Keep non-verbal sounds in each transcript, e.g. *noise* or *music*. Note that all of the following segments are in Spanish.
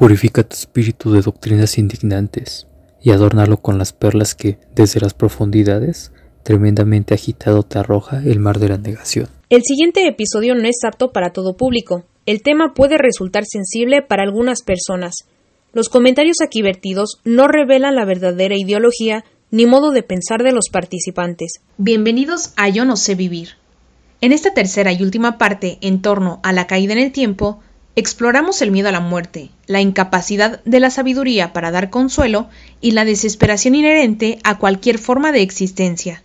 Purifica tu espíritu de doctrinas indignantes y adórnalo con las perlas que, desde las profundidades, tremendamente agitado te arroja el mar de la negación. El siguiente episodio no es apto para todo público. El tema puede resultar sensible para algunas personas. Los comentarios aquí vertidos no revelan la verdadera ideología ni modo de pensar de los participantes. Bienvenidos a Yo no sé vivir. En esta tercera y última parte en torno a la caída en el tiempo, exploramos el miedo a la muerte, la incapacidad de la sabiduría para dar consuelo y la desesperación inherente a cualquier forma de existencia.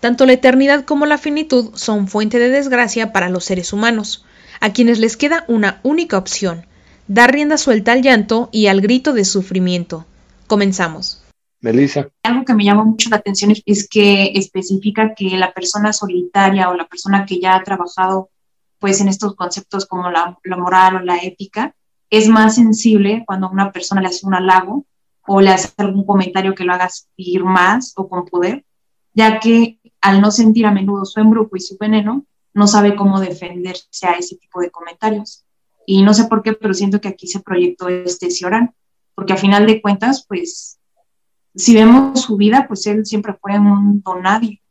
Tanto la eternidad como la finitud son fuente de desgracia para los seres humanos, a quienes les queda una única opción, dar rienda suelta al llanto y al grito de sufrimiento. Comenzamos. Melissa. Algo que me llama mucho la atención es, que especifica que la persona solitaria o la persona que ya ha trabajado pues en estos conceptos como la, moral o la ética, es más sensible cuando una persona le hace un halago o le hace algún comentario que lo haga sentir más o con poder, ya que al no sentir a menudo su embrujo y su veneno, no sabe cómo defenderse a ese tipo de comentarios. Y no sé por qué, pero siento que aquí se proyectó este Cioran, porque a final de cuentas, pues, si vemos su vida, pues él siempre fue un don nadie.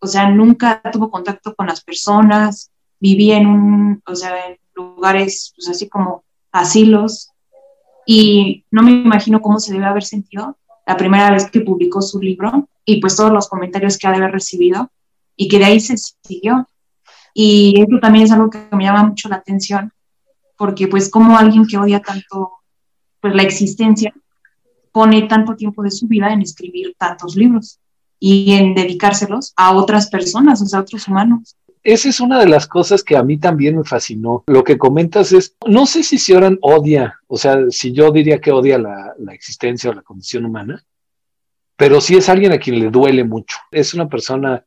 O sea, nunca tuvo contacto con las personas, vivía en un, o sea, en lugares, pues así como asilos, y no me imagino cómo se debe haber sentido la primera vez que publicó su libro y pues todos los comentarios que ha de haber recibido y que de ahí se siguió. Y eso también es algo que me llama mucho la atención, porque pues como alguien que odia tanto pues la existencia pone tanto tiempo de su vida en escribir tantos libros y en dedicárselos a otras personas, o sea, a otros humanos esa es una de las cosas que a mí también me fascinó. Lo que comentas es, no sé si Sioran odia, o sea, si yo diría que odia la, existencia o la condición humana, pero sí es alguien a quien le duele mucho. Es una persona,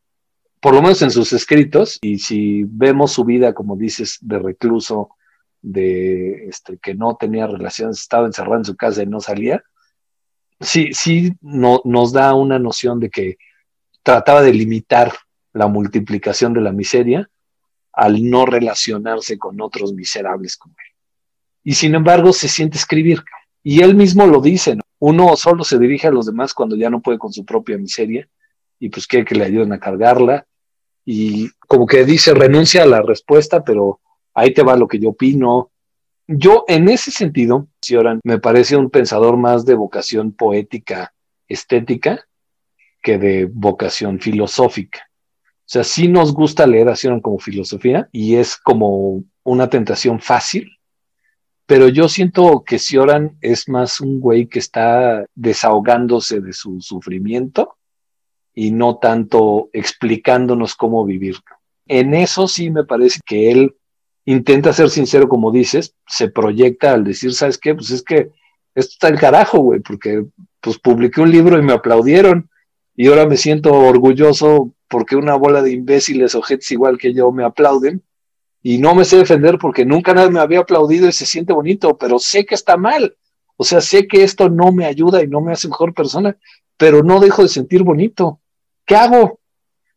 por lo menos en sus escritos, y si vemos su vida, como dices, de recluso, de este, que no tenía relaciones, estaba encerrado en su casa y no salía, sí, sí no, nos da una noción de que trataba de limitar la multiplicación de la miseria al no relacionarse con otros miserables como él. Y sin embargo se siente escribir. Y él mismo lo dice, uno solo se dirige a los demás cuando ya no puede con su propia miseria y pues quiere que le ayuden a cargarla. Y como que dice, renuncia a la respuesta, pero ahí te va lo que yo opino. Yo en ese sentido, Sioran, me parece un pensador más de vocación poética, estética, que de vocación filosófica. O sea, sí nos gusta leer a como filosofía y es como una tentación fácil, pero yo siento que Sioran es más un güey que está desahogándose de su sufrimiento y no tanto explicándonos cómo vivir. En eso sí me parece que él intenta ser sincero, como dices, se proyecta al decir, ¿sabes qué? Pues es que esto está el carajo, güey, porque pues publiqué un libro y me aplaudieron y ahora me siento orgulloso porque una bola de imbéciles o jets igual que yo me aplauden y no me sé defender porque nunca nadie me había aplaudido y se siente bonito, pero sé que está mal. O sea, sé que esto no me ayuda y no me hace mejor persona, pero no dejo de sentir bonito. ¿Qué hago?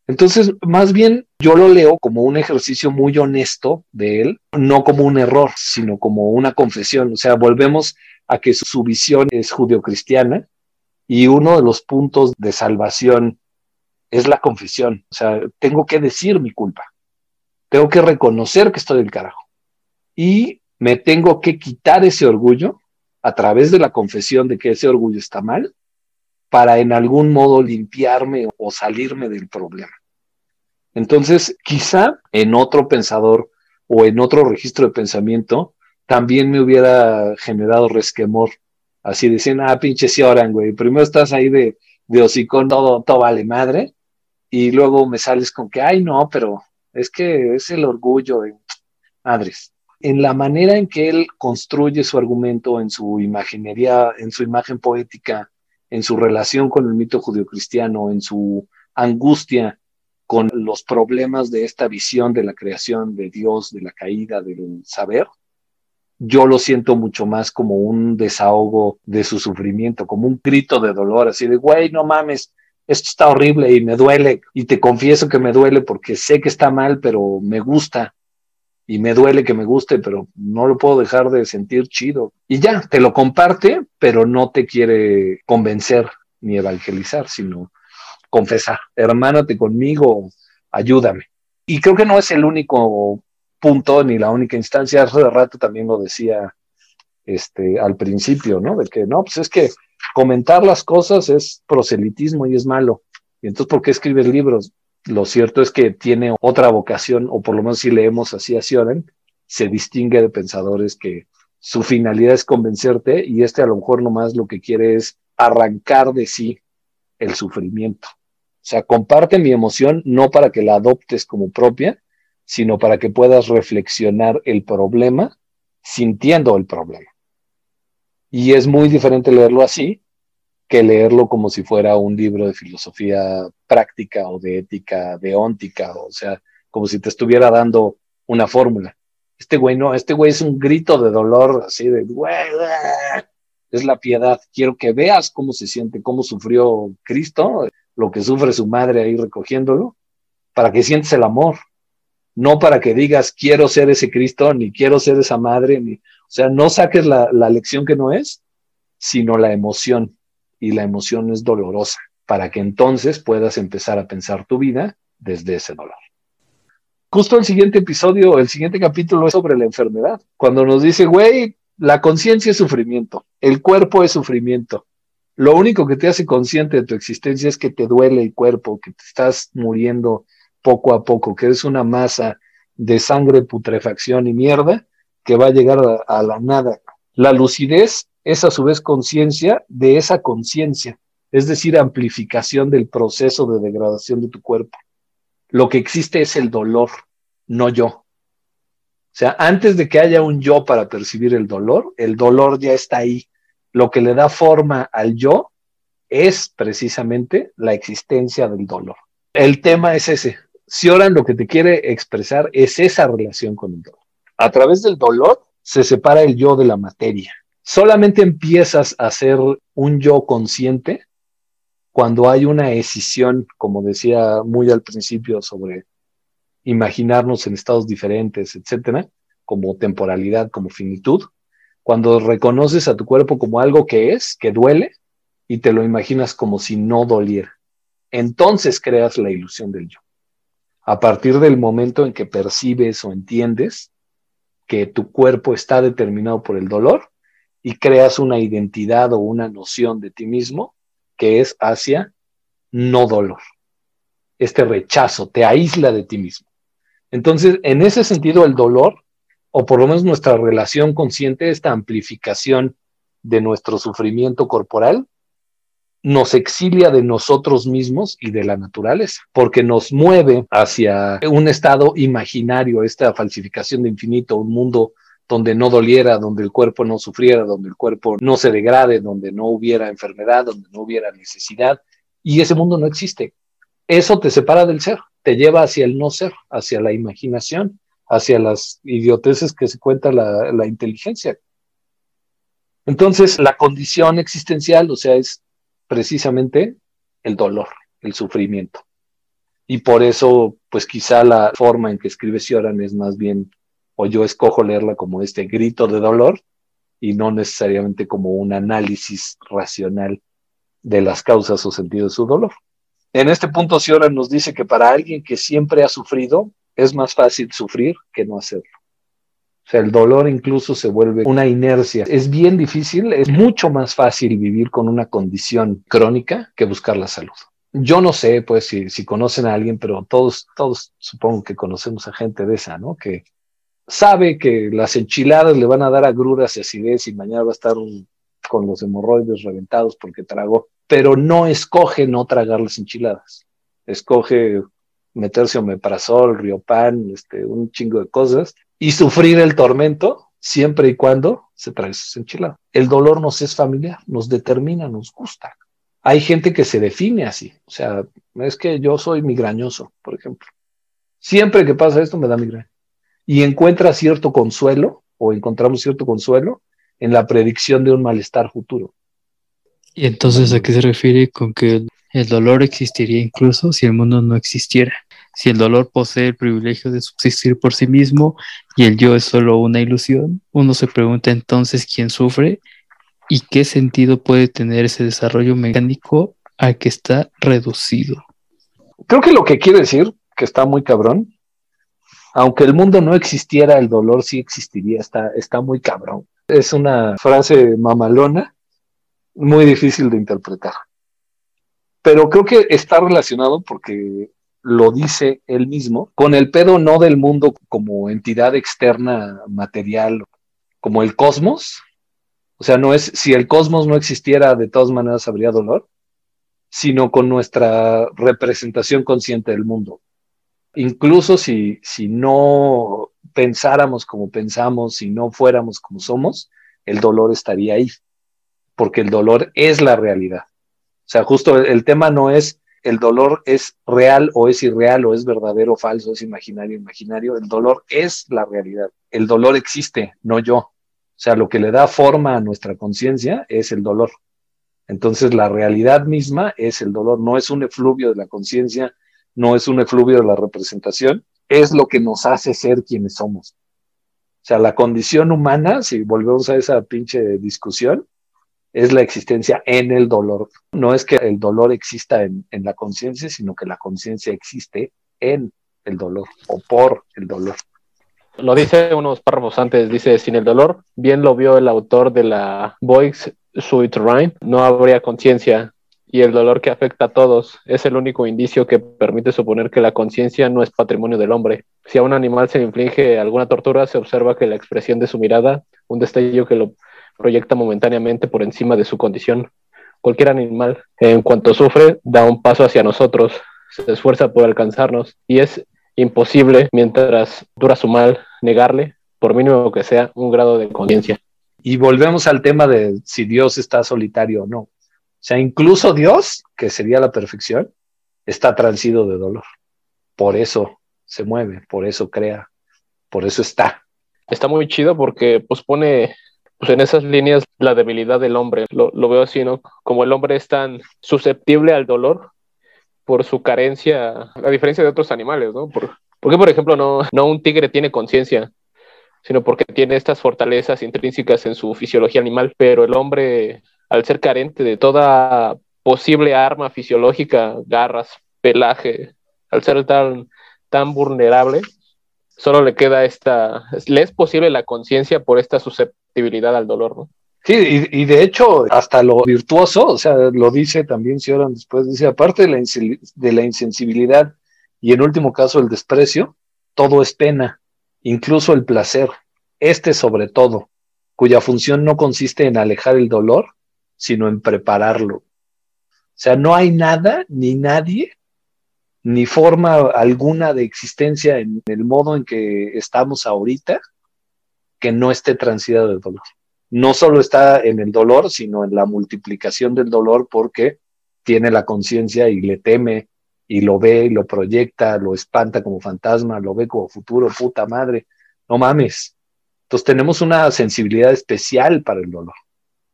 Entonces, más bien yo lo leo como un ejercicio muy honesto de él, no como un error, sino como una confesión. O sea, volvemos a que su, visión es judeocristiana y uno de los puntos de salvación es la confesión. O sea, tengo que decir mi culpa. Tengo que reconocer que estoy del carajo. Y me tengo que quitar ese orgullo a través de la confesión de que ese orgullo está mal para en algún modo limpiarme o salirme del problema. Entonces, quizá en otro pensador o en otro registro de pensamiento también me hubiera generado resquemor. Así decían, ah, pinche si oran, güey. Primero estás ahí de, de hocicón, todo, todo vale madre y luego me sales con que, ay, no, pero es que es el orgullo de madres. En la manera en que él construye su argumento, en su imaginería, en su imagen poética, en su relación con el mito judio-cristiano, en su angustia con los problemas de esta visión de la creación de Dios, de la caída, del saber, yo lo siento mucho más como un desahogo de su sufrimiento, como un grito de dolor, así de, güey, no mames, esto está horrible y me duele y te confieso que me duele porque sé que está mal, pero me gusta. y me duele que me guste, pero no lo puedo dejar de sentir chido. Y ya, te lo comparte, pero no te quiere convencer ni evangelizar, sino confesar, hermánate conmigo, ayúdame. Y creo que no es el único punto ni la única instancia. Hace rato también lo decía este, al principio, ¿no? De que no, pues es que comentar las cosas es proselitismo y es malo. Y entonces, ¿por qué escribes libros? Lo cierto es que tiene otra vocación, o por lo menos si leemos así a Sioran, se distingue de pensadores que su finalidad es convencerte y este a lo mejor nomás lo que quiere es arrancar de sí el sufrimiento. O sea, comparte mi emoción no para que la adoptes como propia, sino para que puedas reflexionar el problema sintiendo el problema. Y es muy diferente leerlo así que leerlo como si fuera un libro de filosofía práctica o de ética deóntica, o sea, como si te estuviera dando una fórmula. Este güey no, este güey es un grito de dolor, así de, güey, es la piedad. Quiero que veas cómo se siente, cómo sufrió Cristo, lo que sufre su madre ahí recogiéndolo, para que sientes el amor, no para que digas quiero ser ese Cristo, ni quiero ser esa madre, ni, o sea, no saques la, la lección que no es, sino la emoción, y la emoción es dolorosa, para que entonces puedas empezar a pensar tu vida desde ese dolor. Justo el siguiente episodio, el siguiente capítulo es sobre la enfermedad, cuando nos dice, güey, la conciencia es sufrimiento, el cuerpo es sufrimiento, lo único que te hace consciente de tu existencia es que te duele el cuerpo, que te estás muriendo poco a poco, que eres una masa de sangre, putrefacción y mierda que va a llegar a, la nada. La lucidez es a su vez conciencia de esa conciencia, es decir, amplificación del proceso de degradación de tu cuerpo. Lo que existe es el dolor, no yo. O sea, antes de que haya un yo para percibir el dolor, el dolor ya está ahí lo que le da forma al yo es precisamente la existencia del dolor. El tema es ese. Si Oran lo que te quiere expresar es esa relación con el dolor. A través del dolor se separa el yo de la materia. Solamente empiezas a ser un yo consciente cuando hay una escisión, como decía muy al principio, sobre imaginarnos en estados diferentes, etcétera, como temporalidad, como finitud, cuando reconoces a tu cuerpo como algo que es, que duele, y te lo imaginas como si no doliera. Entonces creas la ilusión del yo. A partir del momento en que percibes o entiendes que tu cuerpo está determinado por el dolor y creas una identidad o una noción de ti mismo que es hacia no dolor. Este rechazo te aísla de ti mismo. Entonces, en ese sentido, el dolor o por lo menos nuestra relación consciente, esta amplificación de nuestro sufrimiento corporal, nos exilia de nosotros mismos y de la naturaleza, porque nos mueve hacia un estado imaginario, esta falsificación de infinito, un mundo donde no doliera, donde el cuerpo no sufriera, donde el cuerpo no se degrade, donde no hubiera enfermedad, donde no hubiera necesidad, y ese mundo no existe. Eso te separa del ser, te lleva hacia el no ser, hacia la imaginación, hacia las idioteces que se cuenta la, inteligencia. Entonces, la condición existencial, o sea, es precisamente el dolor, el sufrimiento. Y por eso, pues quizá la forma en que escribe Sioran es más bien, o yo escojo leerla como este grito de dolor y no necesariamente como un análisis racional de las causas o sentidos de su dolor. En este punto, Sioran nos dice que para alguien que siempre ha sufrido, es más fácil sufrir que no hacerlo. O sea, el dolor incluso se vuelve una inercia. Es bien difícil, es mucho más fácil vivir con una condición crónica que buscar la salud. Yo no sé, pues, si, conocen a alguien, pero todos, todos supongo que conocemos a gente de esa, ¿no? Que sabe que las enchiladas le van a dar agruras y acidez y mañana va a estar con los hemorroides reventados porque tragó, pero no escoge no tragar las enchiladas. Escoge meterse omeprazol, riopan, este, un chingo de cosas y sufrir el tormento siempre y cuando se trae sus enchiladas. El dolor nos es familiar, nos determina, nos gusta. Hay gente que se define así, o sea, es que yo soy migrañoso, por ejemplo. Siempre que pasa esto me da migraña. Y encuentra cierto consuelo, o encontramos cierto consuelo, en la predicción de un malestar futuro. ¿Y entonces a qué se refiere con que el dolor existiría incluso si el mundo no existiera? Si el dolor posee el privilegio de subsistir por sí mismo y el yo es solo una ilusión, uno se pregunta entonces quién sufre y qué sentido puede tener ese desarrollo mecánico al que está reducido. Creo que lo que quiere decir, que está muy cabrón, aunque el mundo no existiera, el dolor sí existiría, está, está muy cabrón. Es una frase mamalona, muy difícil de interpretar. Pero creo que está relacionado porque lo dice él mismo, con el pedo no del mundo como entidad externa material, como el cosmos. O sea, no es, si el cosmos no existiera, de todas maneras habría dolor, sino con nuestra representación consciente del mundo. Incluso si, si no pensáramos como pensamos, si no fuéramos como somos, el dolor estaría ahí, porque el dolor es la realidad. O sea, justo el, tema no es el dolor es real o es irreal o es verdadero o falso, es imaginario imaginario. El dolor es la realidad. El dolor existe, no yo. O sea, lo que le da forma a nuestra conciencia es el dolor. Entonces, la realidad misma es el dolor, no es un efluvio de la conciencia, no es un efluvio de la representación, es lo que nos hace ser quienes somos. O sea, la condición humana, si volvemos a esa pinche discusión, es la existencia en el dolor. No es que el dolor exista en, la conciencia, sino que la conciencia existe en el dolor o por el dolor. Lo dice unos párrafos antes, dice, sin el dolor, bien lo vio el autor de la Boix Rhyme, no habría conciencia y el dolor que afecta a todos es el único indicio que permite suponer que la conciencia no es patrimonio del hombre. Si a un animal se le inflige alguna tortura, se observa que la expresión de su mirada, un destello que lo proyecta momentáneamente por encima de su condición. Cualquier animal, en cuanto sufre, da un paso hacia nosotros, se esfuerza por alcanzarnos y es imposible, mientras dura su mal, negarle, por mínimo que sea, un grado de conciencia. Y volvemos al tema de si Dios está solitario o no. O sea, incluso Dios, que sería la perfección, está transido de dolor. Por eso se mueve, por eso crea, por eso está. Está muy chido porque pues pone pues en esas líneas la debilidad del hombre. Lo, veo así, ¿no? Como el hombre es tan susceptible al dolor por su carencia, a diferencia de otros animales, ¿no? Por, porque, por ejemplo, no, no un tigre tiene conciencia, sino porque tiene estas fortalezas intrínsecas en su fisiología animal, pero el hombre, al ser carente de toda posible arma fisiológica, garras, pelaje, al ser tan, tan vulnerable, solo le queda esta, le es posible la conciencia por esta susceptibilidad al dolor, ¿no? Sí, y, de hecho, hasta lo virtuoso, o sea, lo dice también Sioran después, dice, aparte de la, de la insensibilidad y en último caso el desprecio, todo es pena, incluso el placer, este sobre todo, cuya función no consiste en alejar el dolor, sino en prepararlo. O sea, no hay nada ni nadie ni forma alguna de existencia en el modo en que estamos ahorita que no esté transido del dolor. No solo está en el dolor, sino en la multiplicación del dolor porque tiene la conciencia y le teme y lo ve y lo proyecta, lo espanta como fantasma, lo ve como futuro, puta madre, no mames. Entonces tenemos una sensibilidad especial para el dolor,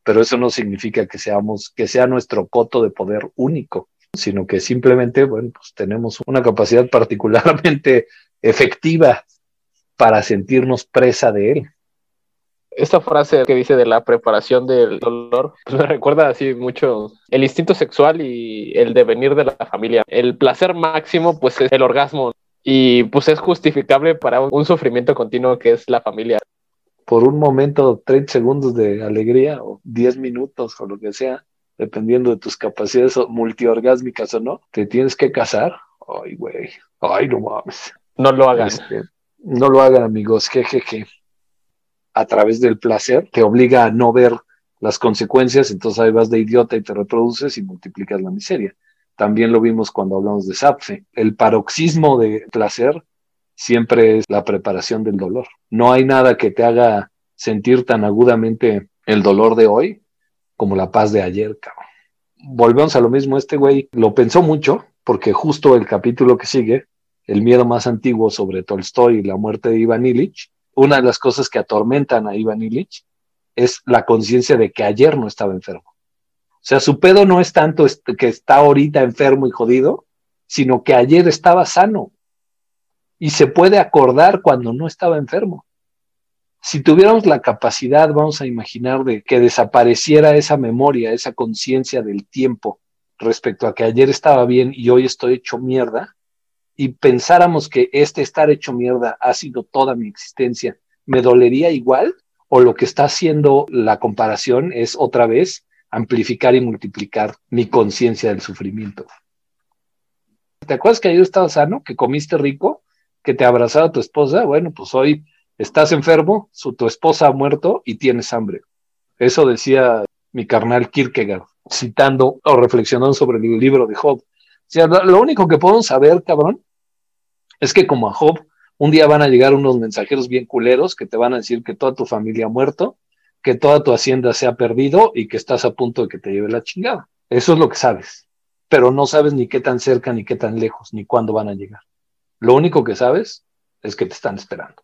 pero eso no significa que seamos, que sea nuestro coto de poder único sino que simplemente, bueno, pues tenemos una capacidad particularmente *laughs* efectiva para sentirnos presa de él. Esta frase que dice de la preparación del dolor, pues *laughs* me recuerda así mucho el instinto sexual y el devenir de la familia. El placer máximo, pues es el orgasmo y pues es justificable para un sufrimiento continuo que es la familia. Por un momento, 30 segundos de alegría o 10 minutos o lo que sea, dependiendo de tus capacidades multiorgásmicas o no, te tienes que casar. Ay, güey. Ay, no mames. No lo hagan. Este, no lo hagan, amigos. Jejeje. A través del placer te obliga a no ver las consecuencias, entonces ahí vas de idiota y te reproduces y multiplicas la miseria. También lo vimos cuando hablamos de Sapfe. El paroxismo de placer siempre es la preparación del dolor. No hay nada que te haga sentir tan agudamente el dolor de hoy como la paz de ayer, cabrón. Volvemos a lo mismo, este güey lo pensó mucho, porque justo el capítulo que sigue, el miedo más antiguo sobre Tolstoy y la muerte de Ivan Illich, una de las cosas que atormentan a Ivan Illich es la conciencia de que ayer no estaba enfermo. O sea, su pedo no es tanto que está ahorita enfermo y jodido, sino que ayer estaba sano. y se puede acordar cuando no estaba enfermo. Si tuviéramos la capacidad, vamos a imaginar, de que desapareciera esa memoria, esa conciencia del tiempo respecto a que ayer estaba bien y hoy estoy hecho mierda, y pensáramos que este estar hecho mierda ha sido toda mi existencia, ¿me dolería igual? ¿O lo que está haciendo la comparación es otra vez amplificar y multiplicar mi conciencia del sufrimiento? ¿Te acuerdas que ayer estaba sano, que comiste rico, que te abrazaba tu esposa? Bueno, pues hoy estás enfermo, su, tu esposa ha muerto y tienes hambre. Eso decía mi carnal Kierkegaard, citando o reflexionando sobre el libro de Job. O sea, lo único que podemos saber, cabrón, es que como a Job, un día van a llegar unos mensajeros bien culeros que te van a decir que toda tu familia ha muerto, que toda tu hacienda se ha perdido y que estás a punto de que te lleve la chingada. Eso es lo que sabes, pero no sabes ni qué tan cerca, ni qué tan lejos, ni cuándo van a llegar. Lo único que sabes es que te están esperando.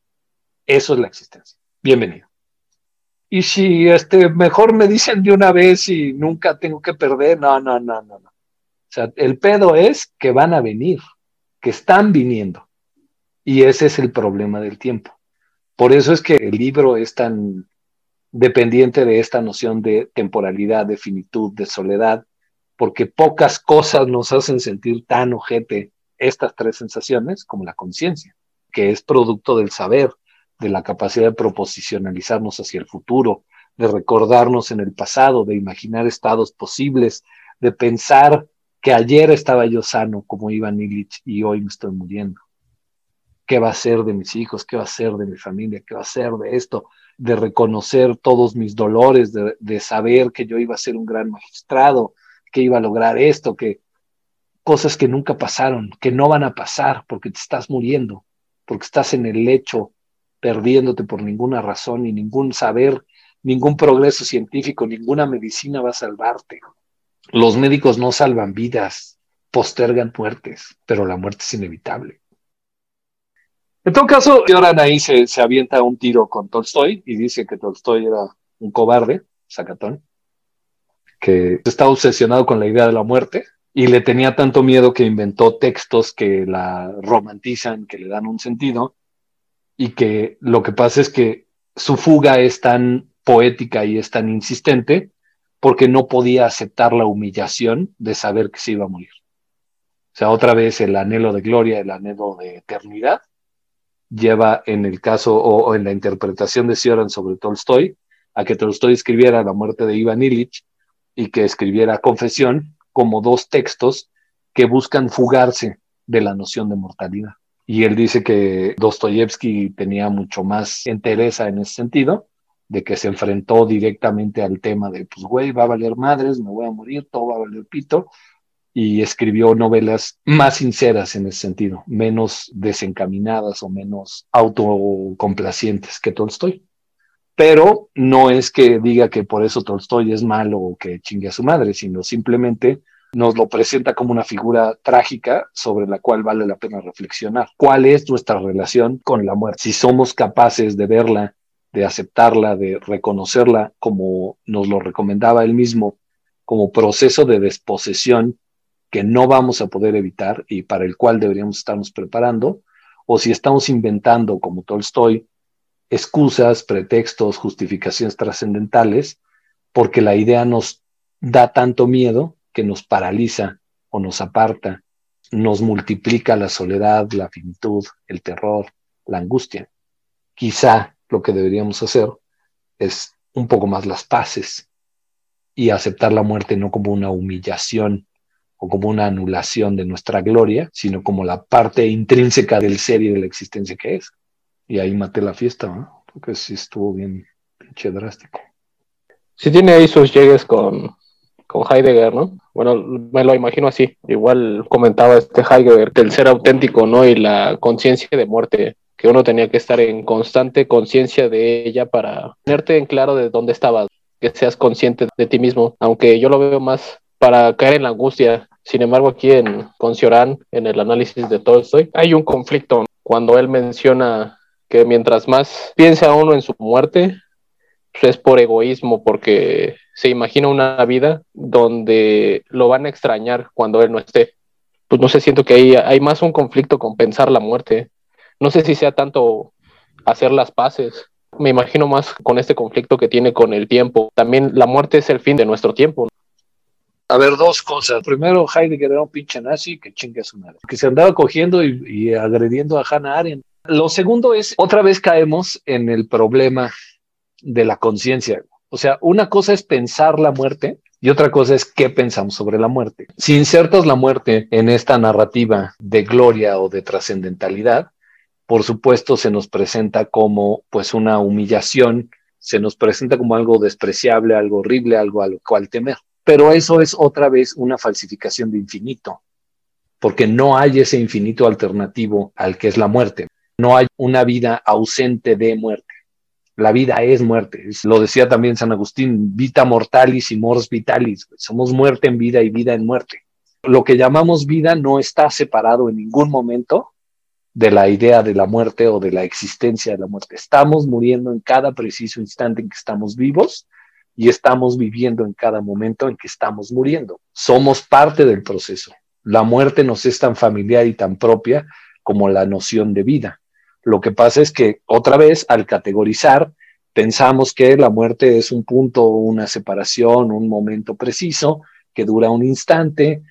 Eso es la existencia. Bienvenido. Y si este, mejor me dicen de una vez y nunca tengo que perder, no, no, no, no, no. O sea, el pedo es que van a venir, que están viniendo. Y ese es el problema del tiempo. Por eso es que el libro es tan dependiente de esta noción de temporalidad, de finitud, de soledad, porque pocas cosas nos hacen sentir tan ojete estas tres sensaciones como la conciencia, que es producto del saber, de la capacidad de proposicionalizarnos hacia el futuro, de recordarnos en el pasado, de imaginar estados posibles, de pensar que ayer estaba yo sano como Iván Illich y hoy me estoy muriendo. ¿Qué va a ser de mis hijos? ¿Qué va a ser de mi familia? ¿Qué va a ser de esto? De reconocer todos mis dolores, de, de saber que yo iba a ser un gran magistrado, que iba a lograr esto, que cosas que nunca pasaron, que no van a pasar porque te estás muriendo, porque estás en el lecho perdiéndote por ninguna razón y ningún saber, ningún progreso científico, ninguna medicina va a salvarte. Los médicos no salvan vidas, postergan muertes, pero la muerte es inevitable. En todo caso, Yoran ahí se, se avienta un tiro con Tolstoy y dice que Tolstoy era un cobarde, sacatón, que está obsesionado con la idea de la muerte y le tenía tanto miedo que inventó textos que la romantizan, que le dan un sentido, y que lo que pasa es que su fuga es tan poética y es tan insistente porque no podía aceptar la humillación de saber que se iba a morir. O sea, otra vez el anhelo de gloria, el anhelo de eternidad, lleva en el caso o, en la interpretación de Sioran sobre Tolstoy a que Tolstoy escribiera la muerte de Ivan Illich y que escribiera Confesión como dos textos que buscan fugarse de la noción de mortalidad. Y él dice que Dostoyevsky tenía mucho más entereza en ese sentido, de que se enfrentó directamente al tema de, pues, güey, va a valer madres, me voy a morir, todo va a valer pito, y escribió novelas más sinceras en ese sentido, menos desencaminadas o menos autocomplacientes que Tolstoy. Pero no es que diga que por eso Tolstoy es malo o que chingue a su madre, sino simplemente nos lo presenta como una figura trágica sobre la cual vale la pena reflexionar. ¿Cuál es nuestra relación con la muerte? Si somos capaces de verla, de aceptarla, de reconocerla como nos lo recomendaba él mismo, como proceso de desposesión que no vamos a poder evitar y para el cual deberíamos estarnos preparando, o si estamos inventando, como Tolstoy, excusas, pretextos, justificaciones trascendentales, porque la idea nos da tanto miedo que nos paraliza o nos aparta, nos multiplica la soledad, la finitud, el terror, la angustia. Quizá lo que deberíamos hacer es un poco más las paces y aceptar la muerte no como una humillación o como una anulación de nuestra gloria, sino como la parte intrínseca del ser y de la existencia que es. Y ahí maté la fiesta, ¿no? Porque sí estuvo bien pinche drástico. Sí tiene ahí sus llegues con, con Heidegger, ¿no? Bueno, me lo imagino así. Igual comentaba este Heidegger que el ser auténtico, ¿no? Y la conciencia de muerte, que uno tenía que estar en constante conciencia de ella para tenerte en claro de dónde estabas, que seas consciente de ti mismo, aunque yo lo veo más para caer en la angustia. Sin embargo, aquí en con Cioran, en el análisis de Tolstoy, hay un conflicto cuando él menciona que mientras más piensa uno en su muerte, es por egoísmo, porque se imagina una vida donde lo van a extrañar cuando él no esté. Pues no sé, siento que hay, hay más un conflicto con pensar la muerte, No sé si sea tanto hacer las paces. Me imagino más con este conflicto que tiene con el tiempo. También la muerte es el fin de nuestro tiempo. A ver, dos cosas. Primero, Heidegger era un pinche nazi que chingue a su madre. Que se andaba cogiendo y, y agrediendo a Hannah Arendt. Lo segundo es, otra vez caemos en el problema de la conciencia. O sea, una cosa es pensar la muerte y otra cosa es qué pensamos sobre la muerte. Si insertas la muerte en esta narrativa de gloria o de trascendentalidad, por supuesto se nos presenta como pues una humillación, se nos presenta como algo despreciable, algo horrible, algo a lo cual temer. Pero eso es otra vez una falsificación de infinito, porque no hay ese infinito alternativo al que es la muerte. No hay una vida ausente de muerte. La vida es muerte. Lo decía también San Agustín, vita mortalis y mors vitalis. Somos muerte en vida y vida en muerte. Lo que llamamos vida no está separado en ningún momento de la idea de la muerte o de la existencia de la muerte. Estamos muriendo en cada preciso instante en que estamos vivos y estamos viviendo en cada momento en que estamos muriendo. Somos parte del proceso. La muerte nos es tan familiar y tan propia como la noción de vida. Lo que pasa es que otra vez al categorizar pensamos que la muerte es un punto, una separación, un momento preciso que dura un instante,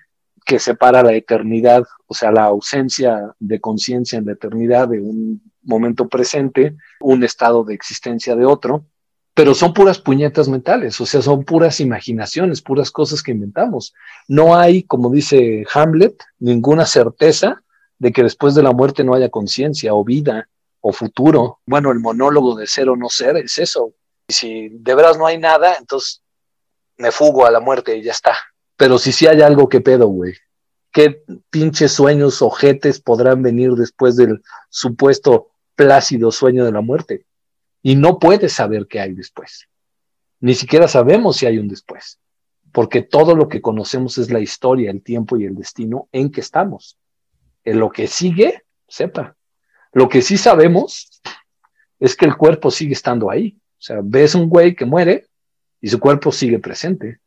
que separa la eternidad, o sea, la ausencia de conciencia en la eternidad de un momento presente, un estado de existencia de otro, pero son puras puñetas mentales, o sea, son puras imaginaciones, puras cosas que inventamos. No hay, como dice Hamlet, ninguna certeza de que después de la muerte no haya conciencia o vida o futuro. Bueno, el monólogo de ser o no ser es eso. Y si de veras no hay nada, entonces me fugo a la muerte y ya está. Pero si sí hay algo que pedo, güey. ¿Qué pinches sueños ojetes podrán venir después del supuesto plácido sueño de la muerte? Y no puedes saber qué hay después. Ni siquiera sabemos si hay un después. Porque todo lo que conocemos es la historia, el tiempo y el destino en que estamos. En lo que sigue, sepa. Lo que sí sabemos es que el cuerpo sigue estando ahí. O sea, ves un güey que muere y su cuerpo sigue presente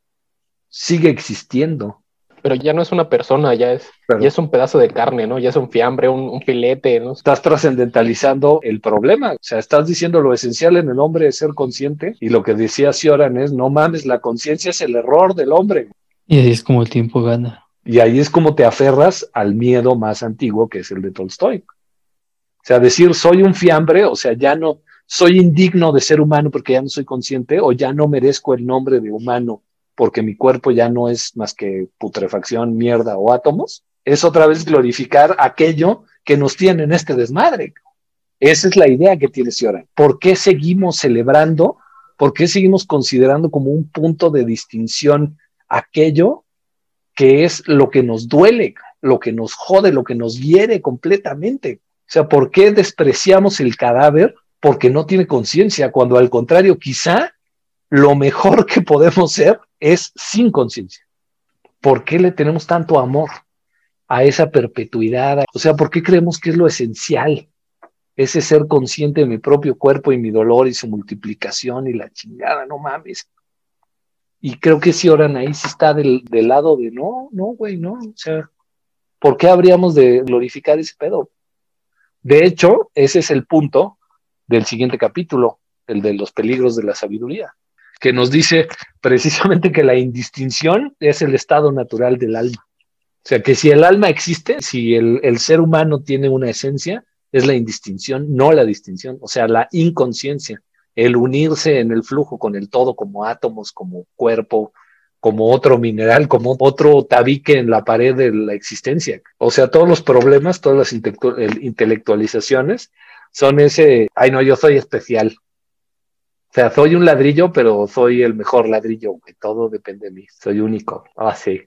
sigue existiendo. Pero ya no es una persona, ya es, ya es un pedazo de carne, ¿no? Ya es un fiambre, un, filete, ¿no? Estás trascendentalizando el problema. O sea, estás diciendo lo esencial en el hombre es ser consciente. Y lo que decía Sioran es, no mames, la conciencia es el error del hombre. Y ahí es como el tiempo gana. Y ahí es como te aferras al miedo más antiguo que es el de Tolstoy. O sea, decir soy un fiambre, o sea, ya no soy indigno de ser humano porque ya no soy consciente o ya no merezco el nombre de humano porque mi cuerpo ya no es más que putrefacción, mierda o átomos, es otra vez glorificar aquello que nos tiene en este desmadre. Esa es la idea que tiene Ciora. ¿Por qué seguimos celebrando? ¿Por qué seguimos considerando como un punto de distinción aquello que es lo que nos duele, lo que nos jode, lo que nos hiere completamente? O sea, ¿por qué despreciamos el cadáver porque no tiene conciencia, cuando al contrario, quizá lo mejor *laughs* que podemos ser es sin conciencia. ¿Por qué le tenemos tanto amor a esa perpetuidad? O sea, ¿por qué creemos que es lo esencial? Ese ser consciente de mi propio cuerpo y mi dolor y su multiplicación y la chingada, no mames. Y creo que si oran ahí sí está del, del lado de no, no, güey, no. O sea, ¿por qué habríamos de glorificar ese pedo? De hecho, ese es el punto del siguiente capítulo, el de los peligros de la sabiduría que nos dice precisamente que la indistinción es el estado natural del alma. O sea, que si el alma existe, si el, ser humano tiene una esencia, es la indistinción, no la distinción, o sea, la inconsciencia, el unirse en el flujo con el todo como átomos, como cuerpo, como otro mineral, como otro tabique en la pared de la existencia. O sea, todos los problemas, todas las intelectualizaciones son ese, ay no, yo soy especial, o sea, soy un ladrillo, pero soy el mejor ladrillo, todo depende de mí, soy único. Ah, sí.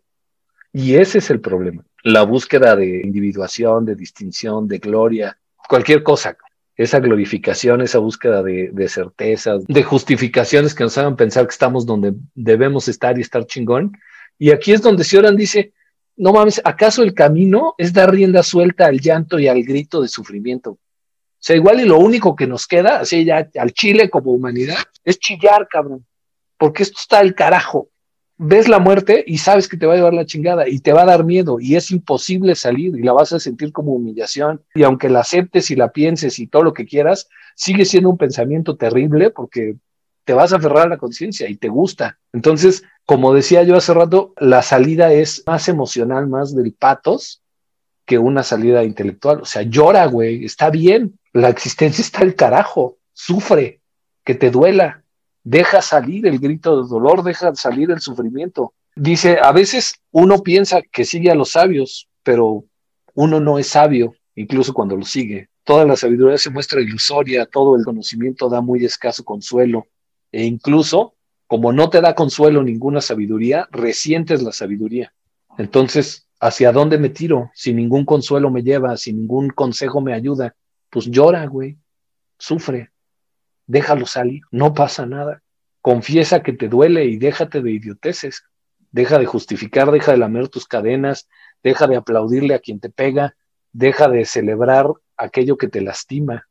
Y ese es el problema, la búsqueda de individuación, de distinción, de gloria, cualquier cosa. Esa glorificación, esa búsqueda de, de certezas, de justificaciones que nos hagan pensar que estamos donde debemos estar y estar chingón. Y aquí es donde Sioran dice, no mames, ¿acaso el camino es dar rienda suelta al llanto y al grito de sufrimiento? O sea, igual y lo único que nos queda, así ya al Chile como humanidad, es chillar, cabrón. Porque esto está al carajo. Ves la muerte y sabes que te va a llevar la chingada y te va a dar miedo y es imposible salir y la vas a sentir como humillación. Y aunque la aceptes y la pienses y todo lo que quieras, sigue siendo un pensamiento terrible porque te vas a aferrar a la conciencia y te gusta. Entonces, como decía yo hace rato, la salida es más emocional, más del patos que una salida intelectual. O sea, llora, güey, está bien. La existencia está el carajo, sufre, que te duela, deja salir el grito de dolor, deja salir el sufrimiento. Dice, a veces uno piensa que sigue a los sabios, pero uno no es sabio, incluso cuando lo sigue. Toda la sabiduría se muestra ilusoria, todo el conocimiento da muy escaso consuelo, e incluso, como no te da consuelo ninguna sabiduría, resientes la sabiduría. Entonces, ¿hacia dónde me tiro? Si ningún consuelo me lleva, si ningún consejo me ayuda, pues llora, güey, sufre, déjalo salir, no pasa nada. Confiesa que te duele y déjate de idioteces. Deja de justificar, deja de lamer tus cadenas, deja de aplaudirle a quien te pega, deja de celebrar aquello que te lastima.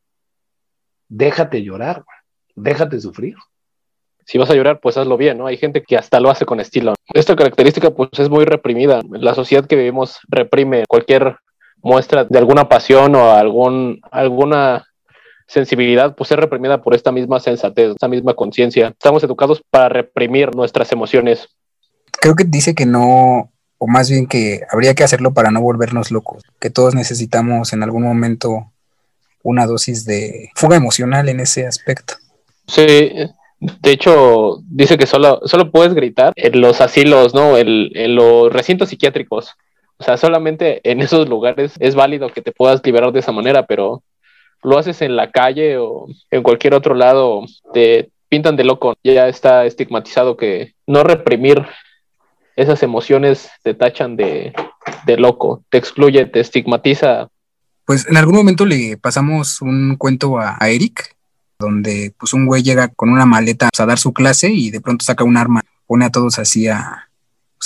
Déjate llorar, déjate sufrir. Si vas a llorar, pues hazlo bien, ¿no? Hay gente que hasta lo hace con estilo. Esta característica, pues, es muy reprimida. La sociedad que vivimos reprime cualquier muestra de alguna pasión o algún, alguna sensibilidad pues es reprimida por esta misma sensatez, esta misma conciencia. Estamos educados para reprimir nuestras emociones. Creo que dice que no, o más bien que habría que hacerlo para no volvernos locos, que todos necesitamos en algún momento una dosis de fuga emocional en ese aspecto. Sí, de hecho, dice que solo, solo puedes gritar en los asilos, ¿no? en los recintos psiquiátricos. O sea, solamente en esos lugares es válido que te puedas liberar de esa manera, pero lo haces en la calle o en cualquier otro lado, te pintan de loco. Ya está estigmatizado que no reprimir esas emociones te tachan de, loco, te excluye, te estigmatiza. Pues en algún momento le pasamos un cuento a, Eric, donde pues un güey llega con una maleta a dar su clase y de pronto saca un arma, pone a todos así a,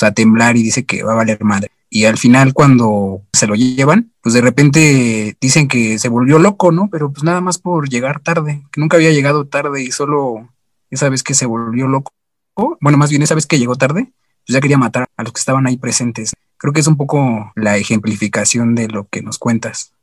a temblar y dice que va a valer madre y al final cuando se lo llevan, pues de repente dicen que se volvió loco, ¿no? Pero pues nada más por llegar tarde, que nunca había llegado tarde y solo esa vez que se volvió loco, bueno, más bien esa vez que llegó tarde, pues ya quería matar a los que estaban ahí presentes. Creo que es un poco la ejemplificación de lo que nos cuentas.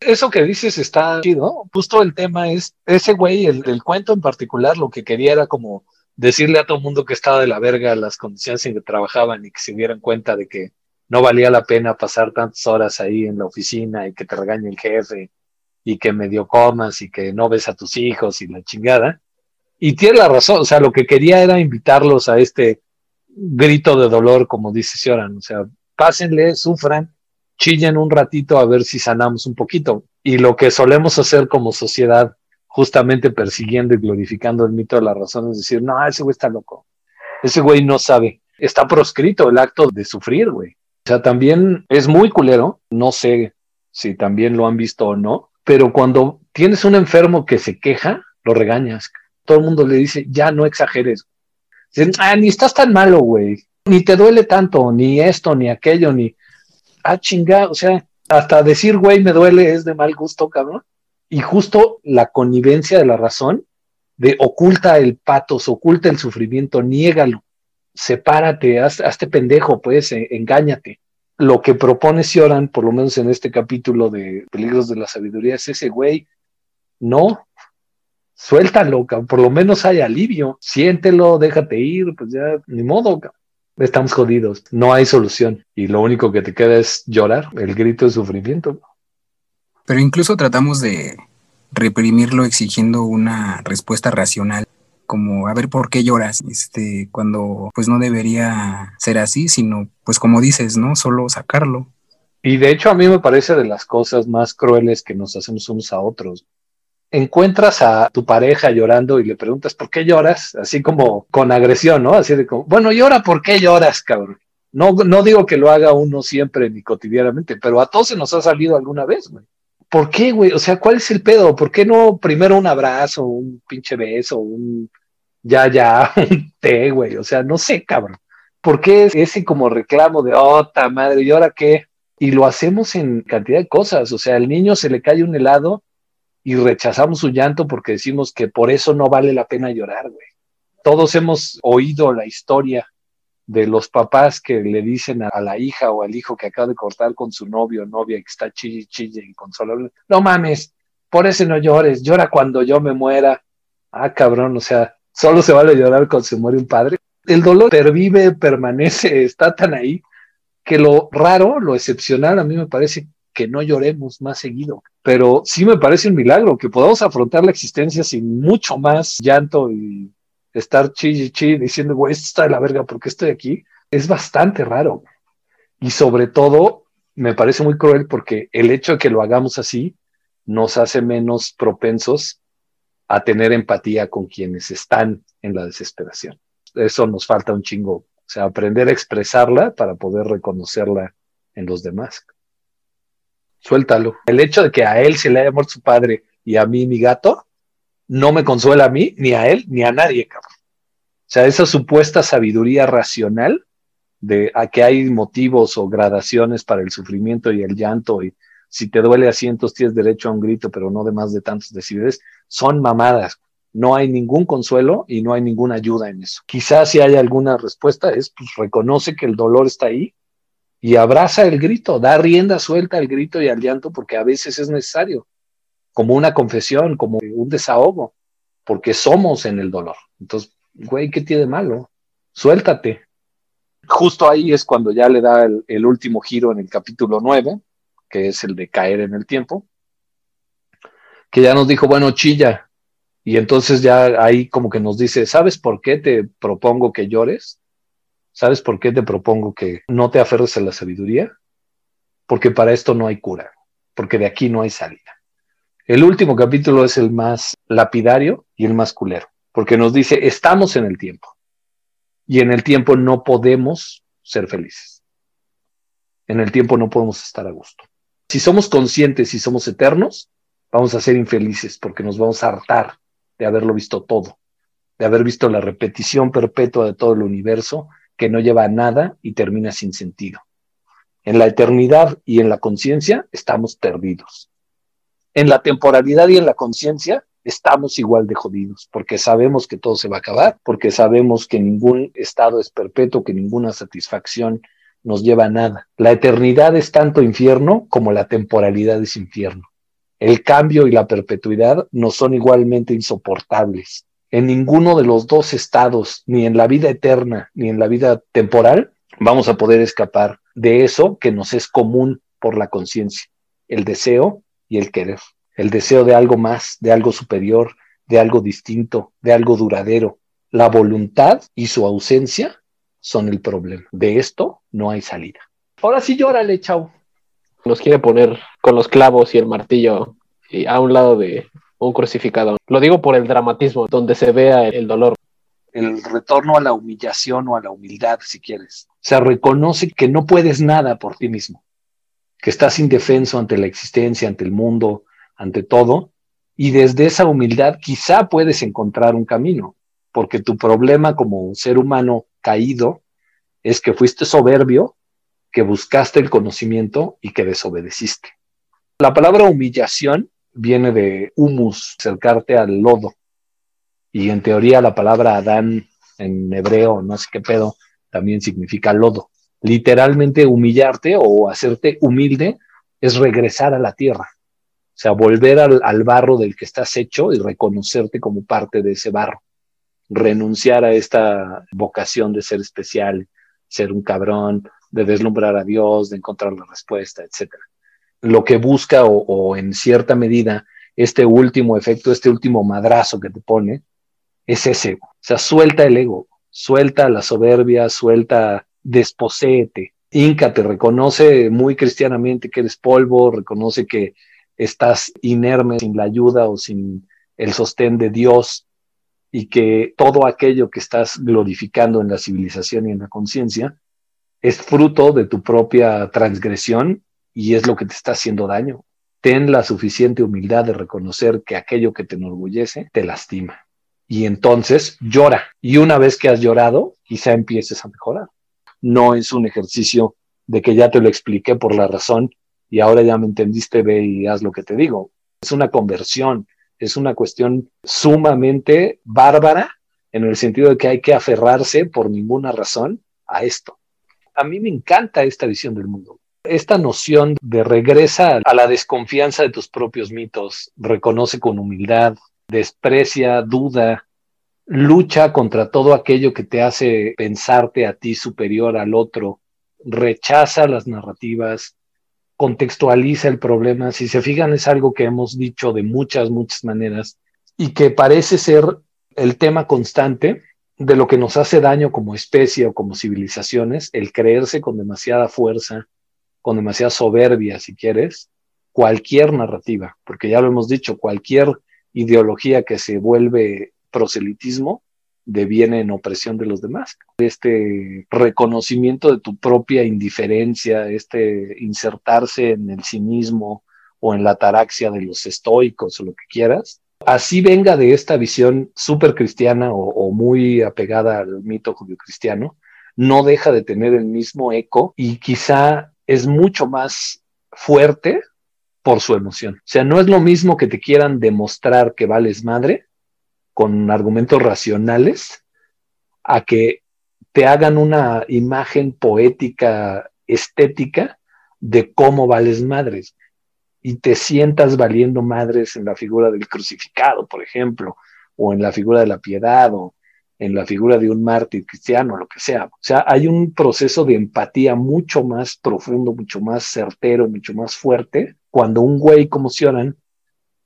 Eso que dices está chido. Justo el tema es ese güey, el, el cuento en particular, lo que quería era como decirle a todo el mundo que estaba de la verga las condiciones en que trabajaban y que se dieran cuenta de que no valía la pena pasar tantas horas ahí en la oficina y que te regañe el jefe y que medio comas y que no ves a tus hijos y la chingada. Y tiene la razón, o sea, lo que quería era invitarlos a este grito de dolor, como dice Sioran, o sea, pásenle, sufran, chillen un ratito a ver si sanamos un poquito. Y lo que solemos hacer como sociedad, justamente persiguiendo y glorificando el mito de la razón, es decir, no, ese güey está loco, ese güey no sabe, está proscrito el acto de sufrir, güey. Sea, también es muy culero, no sé si también lo han visto o no, pero cuando tienes un enfermo que se queja, lo regañas. Todo el mundo le dice, ya no exageres. Dicen, ah, ni estás tan malo, güey. Ni te duele tanto, ni esto, ni aquello, ni. Ah, chinga, o sea, hasta decir, güey, me duele es de mal gusto, cabrón. Y justo la connivencia de la razón, de oculta el patos, oculta el sufrimiento, niégalo sepárate, haz, hazte pendejo, pues, e, engáñate. Lo que propone Sioran, por lo menos en este capítulo de Peligros de la Sabiduría, es ese güey, no, suéltalo, por lo menos hay alivio, siéntelo, déjate ir, pues ya, ni modo, estamos jodidos, no hay solución y lo único que te queda es llorar, el grito de sufrimiento. Pero incluso tratamos de reprimirlo exigiendo una respuesta racional como a ver por qué lloras, este, cuando pues no debería ser así, sino pues como dices, ¿no? Solo sacarlo. Y de hecho a mí me parece de las cosas más crueles que nos hacemos unos a otros. Encuentras a tu pareja llorando y le preguntas por qué lloras, así como con agresión, ¿no? Así de como, bueno, llora, ¿por qué lloras, cabrón? No, no digo que lo haga uno siempre ni cotidianamente, pero a todos se nos ha salido alguna vez, güey. ¿Por qué, güey? O sea, ¿cuál es el pedo? ¿Por qué no primero un abrazo, un pinche beso, un ya, ya, *laughs* un té, güey. O sea, no sé, cabrón. ¿Por qué ese como reclamo de, oh, madre, ¿y ahora qué? Y lo hacemos en cantidad de cosas. O sea, al niño se le cae un helado y rechazamos su llanto porque decimos que por eso no vale la pena llorar, güey. Todos hemos oído la historia de los papás que le dicen a, la hija o al hijo que acaba de cortar con su novio o novia que está chille, chille, inconsolable, no mames, por eso no llores, llora cuando yo me muera. Ah, cabrón, o sea, solo se vale llorar cuando se muere un padre. El dolor pervive, permanece, está tan ahí que lo raro, lo excepcional, a mí me parece que no lloremos más seguido. Pero sí me parece un milagro que podamos afrontar la existencia sin mucho más llanto y estar chi chi diciendo, güey, esto está de la verga, ¿por qué estoy aquí? Es bastante raro. Y sobre todo, me parece muy cruel porque el hecho de que lo hagamos así nos hace menos propensos a tener empatía con quienes están en la desesperación. Eso nos falta un chingo. O sea, aprender a expresarla para poder reconocerla en los demás. Suéltalo. El hecho de que a él se le haya muerto su padre y a mí mi gato, no me consuela a mí, ni a él, ni a nadie, cabrón. O sea, esa supuesta sabiduría racional de a que hay motivos o gradaciones para el sufrimiento y el llanto y si te duele asientos tienes derecho a un grito, pero no de más de tantos decibeles, son mamadas. No hay ningún consuelo y no hay ninguna ayuda en eso. Quizás si hay alguna respuesta es, pues reconoce que el dolor está ahí y abraza el grito, da rienda suelta al grito y al llanto porque a veces es necesario como una confesión, como un desahogo, porque somos en el dolor. Entonces, güey, ¿qué tiene malo? Suéltate. Justo ahí es cuando ya le da el, último giro en el capítulo 9, que es el de caer en el tiempo, que ya nos dijo, bueno, chilla. Y entonces ya ahí como que nos dice, ¿sabes por qué te propongo que llores? ¿Sabes por qué te propongo que no te aferres a la sabiduría? Porque para esto no hay cura, porque de aquí no hay salida. El último capítulo es el más lapidario y el más culero, porque nos dice, estamos en el tiempo y en el tiempo no podemos ser felices. En el tiempo no podemos estar a gusto. Si somos conscientes y somos eternos, vamos a ser infelices porque nos vamos a hartar de haberlo visto todo, de haber visto la repetición perpetua de todo el universo que no lleva a nada y termina sin sentido. En la eternidad y en la conciencia estamos perdidos en la temporalidad y en la conciencia estamos igual de jodidos, porque sabemos que todo se va a acabar, porque sabemos que ningún estado es perpetuo, que ninguna satisfacción nos lleva a nada. La eternidad es tanto infierno como la temporalidad es infierno. El cambio y la perpetuidad no son igualmente insoportables. En ninguno de los dos estados, ni en la vida eterna ni en la vida temporal, vamos a poder escapar de eso que nos es común por la conciencia, el deseo y el querer, el deseo de algo más, de algo superior, de algo distinto, de algo duradero. La voluntad y su ausencia son el problema. De esto no hay salida. Ahora sí llórale, chau. Nos quiere poner con los clavos y el martillo y a un lado de un crucificado. Lo digo por el dramatismo, donde se vea el dolor. El retorno a la humillación o a la humildad, si quieres. O sea, reconoce que no puedes nada por ti mismo que estás indefenso ante la existencia, ante el mundo, ante todo, y desde esa humildad quizá puedes encontrar un camino, porque tu problema como ser humano caído es que fuiste soberbio, que buscaste el conocimiento y que desobedeciste. La palabra humillación viene de humus, acercarte al lodo, y en teoría la palabra Adán en hebreo, no sé qué pedo, también significa lodo literalmente humillarte o hacerte humilde es regresar a la tierra. O sea, volver al, barro del que estás hecho y reconocerte como parte de ese barro. Renunciar a esta vocación de ser especial, ser un cabrón, de deslumbrar a Dios, de encontrar la respuesta, etc. Lo que busca o, en cierta medida este último efecto, este último madrazo que te pone, es ese. O sea, suelta el ego, suelta la soberbia, suelta desposéete. Te reconoce muy cristianamente que eres polvo, reconoce que estás inerme sin la ayuda o sin el sostén de Dios y que todo aquello que estás glorificando en la civilización y en la conciencia es fruto de tu propia transgresión y es lo que te está haciendo daño. Ten la suficiente humildad de reconocer que aquello que te enorgullece te lastima. Y entonces llora. Y una vez que has llorado, quizá empieces a mejorar no es un ejercicio de que ya te lo expliqué por la razón y ahora ya me entendiste, ve y haz lo que te digo. Es una conversión, es una cuestión sumamente bárbara en el sentido de que hay que aferrarse por ninguna razón a esto. A mí me encanta esta visión del mundo. Esta noción de regresa a la desconfianza de tus propios mitos, reconoce con humildad, desprecia, duda, lucha contra todo aquello que te hace pensarte a ti superior al otro, rechaza las narrativas, contextualiza el problema. Si se fijan, es algo que hemos dicho de muchas, muchas maneras y que parece ser el tema constante de lo que nos hace daño como especie o como civilizaciones, el creerse con demasiada fuerza, con demasiada soberbia, si quieres, cualquier narrativa, porque ya lo hemos dicho, cualquier ideología que se vuelve proselitismo deviene en opresión de los demás. Este reconocimiento de tu propia indiferencia, este insertarse en el cinismo o en la taraxia de los estoicos o lo que quieras, así venga de esta visión súper cristiana o, muy apegada al mito judío-cristiano, no deja de tener el mismo eco y quizá es mucho más fuerte por su emoción. O sea, no es lo mismo que te quieran demostrar que vales madre con argumentos racionales a que te hagan una imagen poética, estética de cómo vales madres y te sientas valiendo madres en la figura del crucificado, por ejemplo, o en la figura de la piedad, o en la figura de un mártir cristiano, lo que sea. O sea, hay un proceso de empatía mucho más profundo, mucho más certero, mucho más fuerte, cuando un güey como Sioran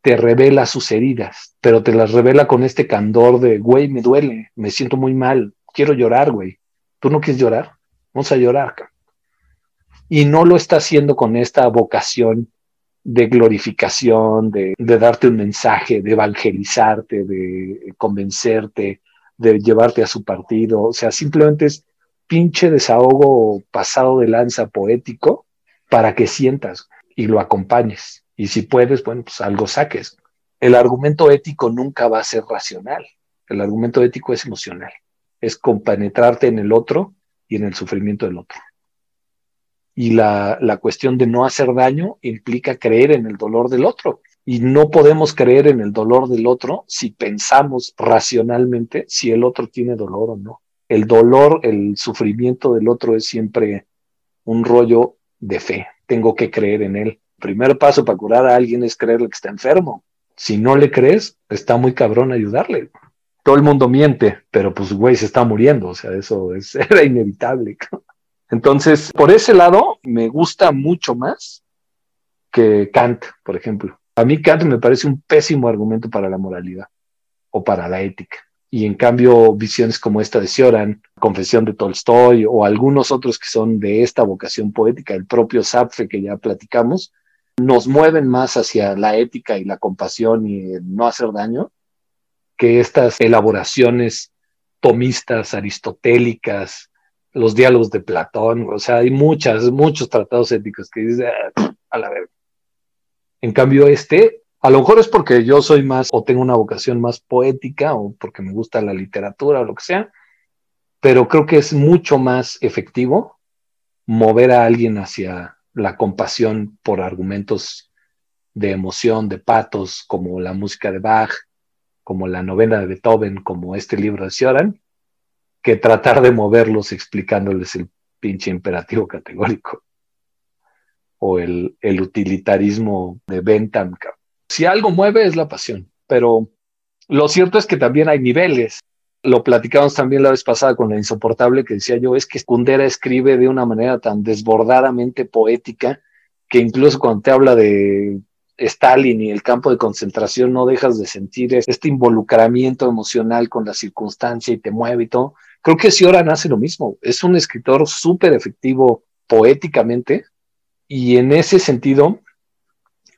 te revela sus heridas, pero te las revela con este candor de, güey, me duele, me siento muy mal, quiero llorar, güey. ¿Tú no quieres llorar? Vamos a llorar. Y no lo está haciendo con esta vocación de glorificación, de, darte un mensaje, de evangelizarte, de convencerte, de llevarte a su partido. O sea, simplemente es pinche desahogo pasado de lanza poético para que sientas y lo acompañes. Y si puedes, bueno, pues algo saques. El argumento ético nunca va a ser racional. El argumento ético es emocional. Es compenetrarte en el otro y en el sufrimiento del otro y la, la, cuestión de no hacer daño implica creer en el dolor del otro. Y no podemos creer en el dolor del otro si pensamos racionalmente si el otro tiene dolor o no. El dolor, el sufrimiento del otro es siempre un rollo de fe. Tengo que creer en él. Primer paso para curar a alguien es creerle que está enfermo. Si no le crees, está muy cabrón ayudarle. Todo el mundo miente, pero pues güey se está muriendo, o sea, eso es, *laughs* era inevitable. Entonces, por ese lado, me gusta mucho más que Kant, por ejemplo. A mí Kant me parece un pésimo argumento para la moralidad o para la ética. Y en cambio, visiones como esta de Sioran, Confesión de Tolstoy o algunos otros que son de esta vocación poética, el propio Zapfe que ya platicamos, nos mueven más hacia la ética y la compasión y el no hacer daño que estas elaboraciones tomistas, aristotélicas, los diálogos de Platón, o sea, hay muchas, muchos tratados éticos que dicen, ah, a la verga. En cambio, este, a lo mejor es porque yo soy más, o tengo una vocación más poética, o porque me gusta la literatura, o lo que sea, pero creo que es mucho más efectivo mover a alguien hacia la compasión por argumentos de emoción, de patos, como la música de Bach, como la novela de Beethoven, como este libro de Sioran, que tratar de moverlos explicándoles el pinche imperativo categórico o el, utilitarismo de Bentham. Si algo mueve es la pasión, pero lo cierto es que también hay niveles. Lo platicamos también la vez pasada con la insoportable que decía yo, es que Kundera escribe de una manera tan desbordadamente poética que incluso cuando te habla de Stalin y el campo de concentración no dejas de sentir este involucramiento emocional con la circunstancia y te mueve y todo. Creo que Sioran hace lo mismo. Es un escritor súper efectivo poéticamente y en ese sentido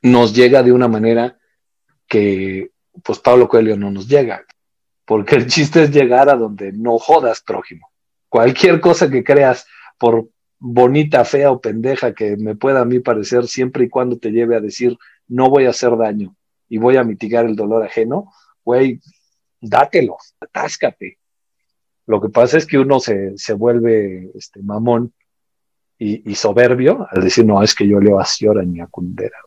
nos llega de una manera que pues Pablo Coelho no nos llega. Porque el chiste es llegar a donde no jodas prójimo. Cualquier cosa que creas, por bonita, fea o pendeja que me pueda a mí parecer, siempre y cuando te lleve a decir no voy a hacer daño y voy a mitigar el dolor ajeno, güey, dátelo, atáscate. Lo que pasa es que uno se, vuelve este, mamón y, soberbio al decir, no, es que yo leo a Ciora ni a Kundera,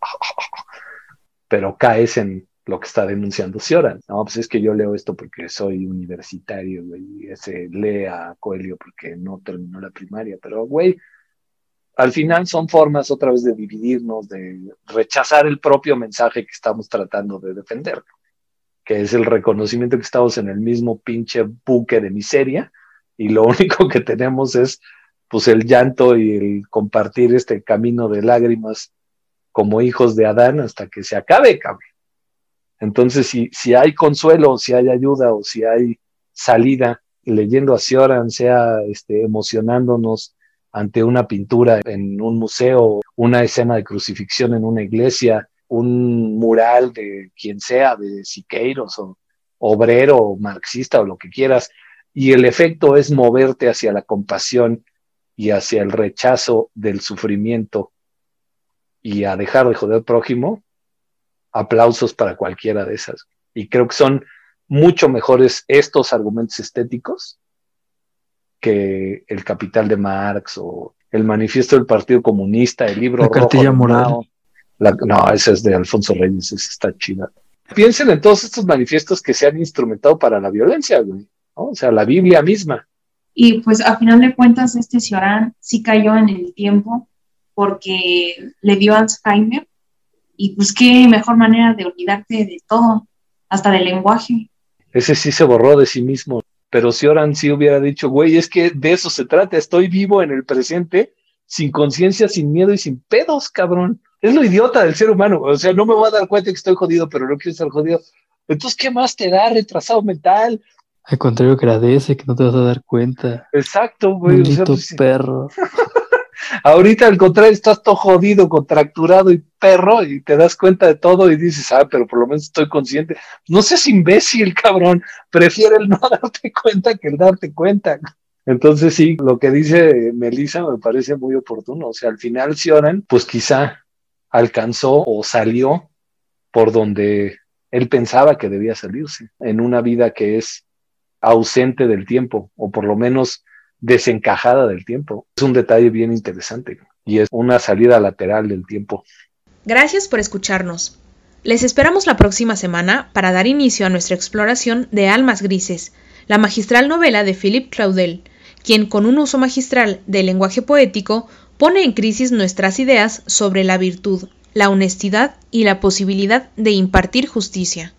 *laughs* Pero caes en lo que está denunciando Cioran. No, pues es que yo leo esto porque soy universitario, güey, ese lee a Coelho porque no terminó la primaria, pero, güey, al final son formas otra vez de dividirnos, de rechazar el propio mensaje que estamos tratando de defender, que es el reconocimiento que estamos en el mismo pinche buque de miseria y lo *laughs* único que tenemos es pues el llanto y el compartir este camino de lágrimas como hijos de Adán hasta que se acabe, cabrón. Entonces, si, si hay consuelo, si hay ayuda o si hay salida, leyendo a Cioran, sea este, emocionándonos ante una pintura en un museo, una escena de crucifixión en una iglesia, un mural de quien sea, de Siqueiros o obrero, marxista o lo que quieras, y el efecto es moverte hacia la compasión y hacia el rechazo del sufrimiento y a dejar de joder prójimo, aplausos para cualquiera de esas. Y creo que son mucho mejores estos argumentos estéticos que el Capital de Marx o el Manifiesto del Partido Comunista, el libro La cartilla moral. no, ese es de Alfonso Reyes, ese está chida. Piensen en todos estos manifiestos que se han instrumentado para la violencia, güey. O sea, la Biblia misma. Y pues a final de cuentas, este Ciorán sí cayó en el tiempo porque le dio Alzheimer y pues qué mejor manera de olvidarte de todo, hasta del lenguaje. Ese sí se borró de sí mismo, pero si Oran sí hubiera dicho, güey, es que de eso se trata, estoy vivo en el presente, sin conciencia, sin miedo y sin pedos, cabrón. Es lo idiota del ser humano, o sea, no me voy a dar cuenta que estoy jodido, pero no quiero estar jodido. Entonces, ¿qué más te da retrasado mental? Al contrario, agradece que no te vas a dar cuenta. Exacto, güey. O sea, pues, perro. *laughs* Ahorita al contrario, estás todo jodido, contracturado y perro, y te das cuenta de todo y dices, ah, pero por lo menos estoy consciente. No seas imbécil, cabrón. Prefiere el no *laughs* darte cuenta que el darte cuenta. Entonces sí, lo que dice Melissa me parece muy oportuno. O sea, al final Sioran, pues quizá alcanzó o salió por donde él pensaba que debía salirse, en una vida que es ausente del tiempo, o por lo menos desencajada del tiempo. Es un detalle bien interesante y es una salida lateral del tiempo. Gracias por escucharnos. Les esperamos la próxima semana para dar inicio a nuestra exploración de Almas Grises, la magistral novela de Philip Claudel, quien con un uso magistral del lenguaje poético pone en crisis nuestras ideas sobre la virtud, la honestidad y la posibilidad de impartir justicia.